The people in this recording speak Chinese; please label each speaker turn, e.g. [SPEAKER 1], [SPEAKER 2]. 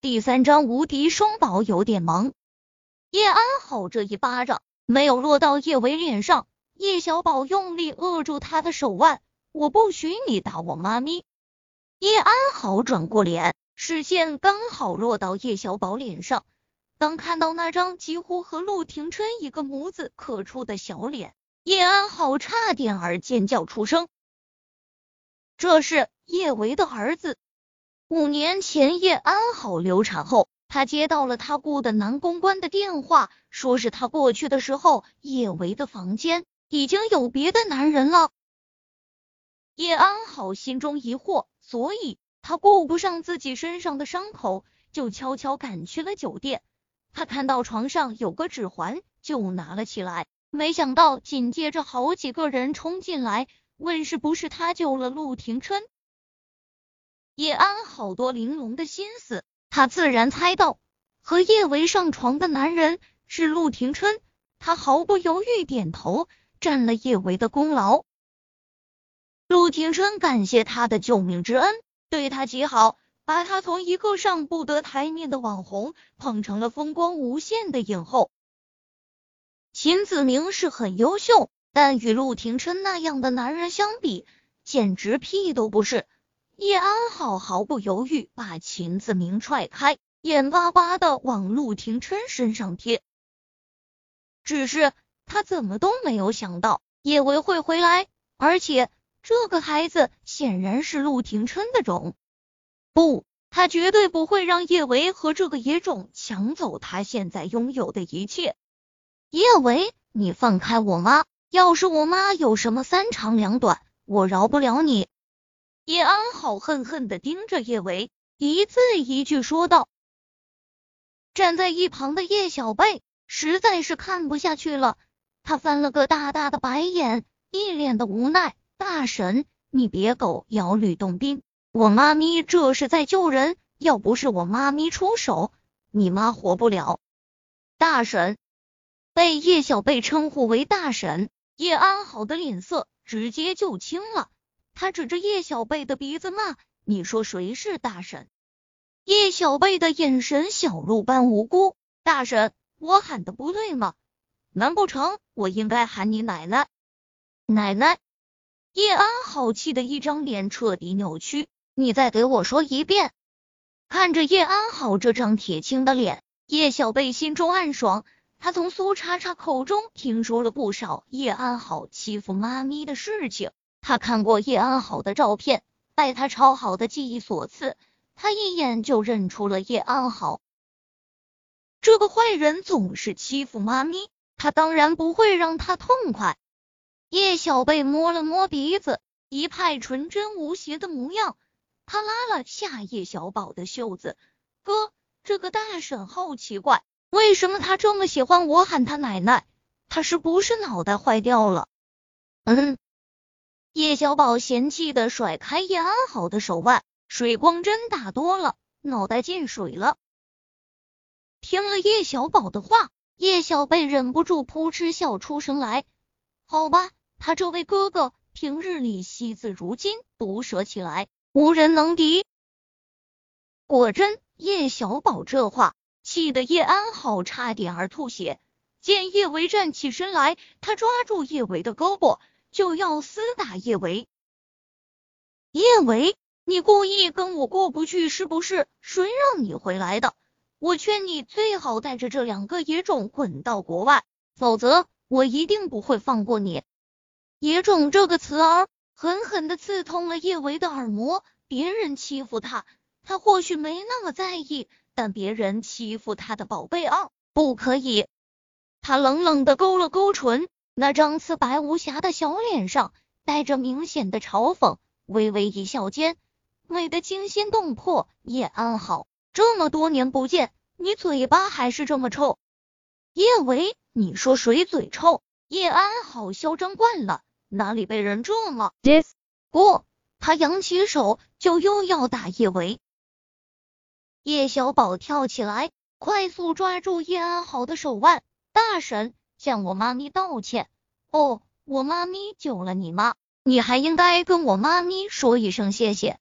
[SPEAKER 1] 第三章无敌双宝有点萌。叶安好这一巴掌没有落到叶维脸上，叶小宝用力扼住他的手腕。我不许你打我妈咪！叶安好转过脸，视线刚好落到叶小宝脸上。当看到那张几乎和陆廷琛一个模子刻出的小脸，叶安好差点儿尖叫出声。这是叶维的儿子。五年前，叶安好流产后，他接到了他雇的男公关的电话，说是他过去的时候，叶维的房间已经有别的男人了。叶安好心中疑惑，所以他顾不上自己身上的伤口，就悄悄赶去了酒店。他看到床上有个指环，就拿了起来，没想到紧接着好几个人冲进来，问是不是他救了陆廷琛。叶安好多玲珑的心思，他自然猜到和叶维上床的男人是陆廷琛，他毫不犹豫点头，占了叶维的功劳。陆廷琛感谢他的救命之恩，对他极好，把他从一个上不得台面的网红捧成了风光无限的影后。秦子明是很优秀，但与陆廷琛那样的男人相比，简直屁都不是。叶安好毫不犹豫把秦子明踹开，眼巴巴的往陆廷琛身上贴。只是他怎么都没有想到叶维会回来，而且这个孩子显然是陆廷琛的种。不，他绝对不会让叶维和这个野种抢走他现在拥有的一切。叶维，你放开我妈！要是我妈有什么三长两短，我饶不了你。叶安好恨恨的盯着叶维，一字一句说道。站在一旁的叶小贝实在是看不下去了，他翻了个大大的白眼，一脸的无奈。大婶，你别狗咬吕洞宾，我妈咪这是在救人，要不是我妈咪出手，你妈活不了。大婶被叶小贝称呼为大婶，叶安好的脸色直接就青了。他指着叶小贝的鼻子骂：“你说谁是大婶？”叶小贝的眼神小鹿般无辜。大婶，我喊的不对吗？难不成我应该喊你奶奶？奶奶！叶安好气的一张脸彻底扭曲。你再给我说一遍！看着叶安好这张铁青的脸，叶小贝心中暗爽。他从苏叉叉口中听说了不少叶安好欺负妈咪的事情。他看过叶安好的照片，拜他超好的记忆所赐，他一眼就认出了叶安好。这个坏人总是欺负妈咪，他当然不会让他痛快。叶小贝摸了摸鼻子，一派纯真无邪的模样。他拉了下叶小宝的袖子：“哥，这个大婶好奇怪，为什么他这么喜欢我喊他奶奶？他是不是脑袋坏掉了？”嗯。叶小宝嫌弃的甩开叶安好的手腕，水光针打多了，脑袋进水了。听了叶小宝的话，叶小贝忍不住扑哧笑出声来。好吧，他这位哥哥平日里惜字如金，毒舌起来无人能敌。果真，叶小宝这话气得叶安好差点儿吐血。见叶维站起身来，他抓住叶维的胳膊。就要厮打叶维，叶维，你故意跟我过不去是不是？谁让你回来的？我劝你最好带着这两个野种滚到国外，否则我一定不会放过你。野种这个词儿狠狠的刺痛了叶维的耳膜。别人欺负他，他或许没那么在意，但别人欺负他的宝贝二不可以。他冷冷的勾了勾唇。那张瓷白无瑕的小脸上带着明显的嘲讽，微微一笑间，美得惊心动魄。叶安好，这么多年不见，你嘴巴还是这么臭。叶维，你说谁嘴臭？叶安好嚣张惯了，哪里被人这么 dis 过？他扬起手就又要打叶维。叶小宝跳起来，快速抓住叶安好的手腕，大婶。向我妈咪道歉哦，我妈咪救了你妈，你还应该跟我妈咪说一声谢谢。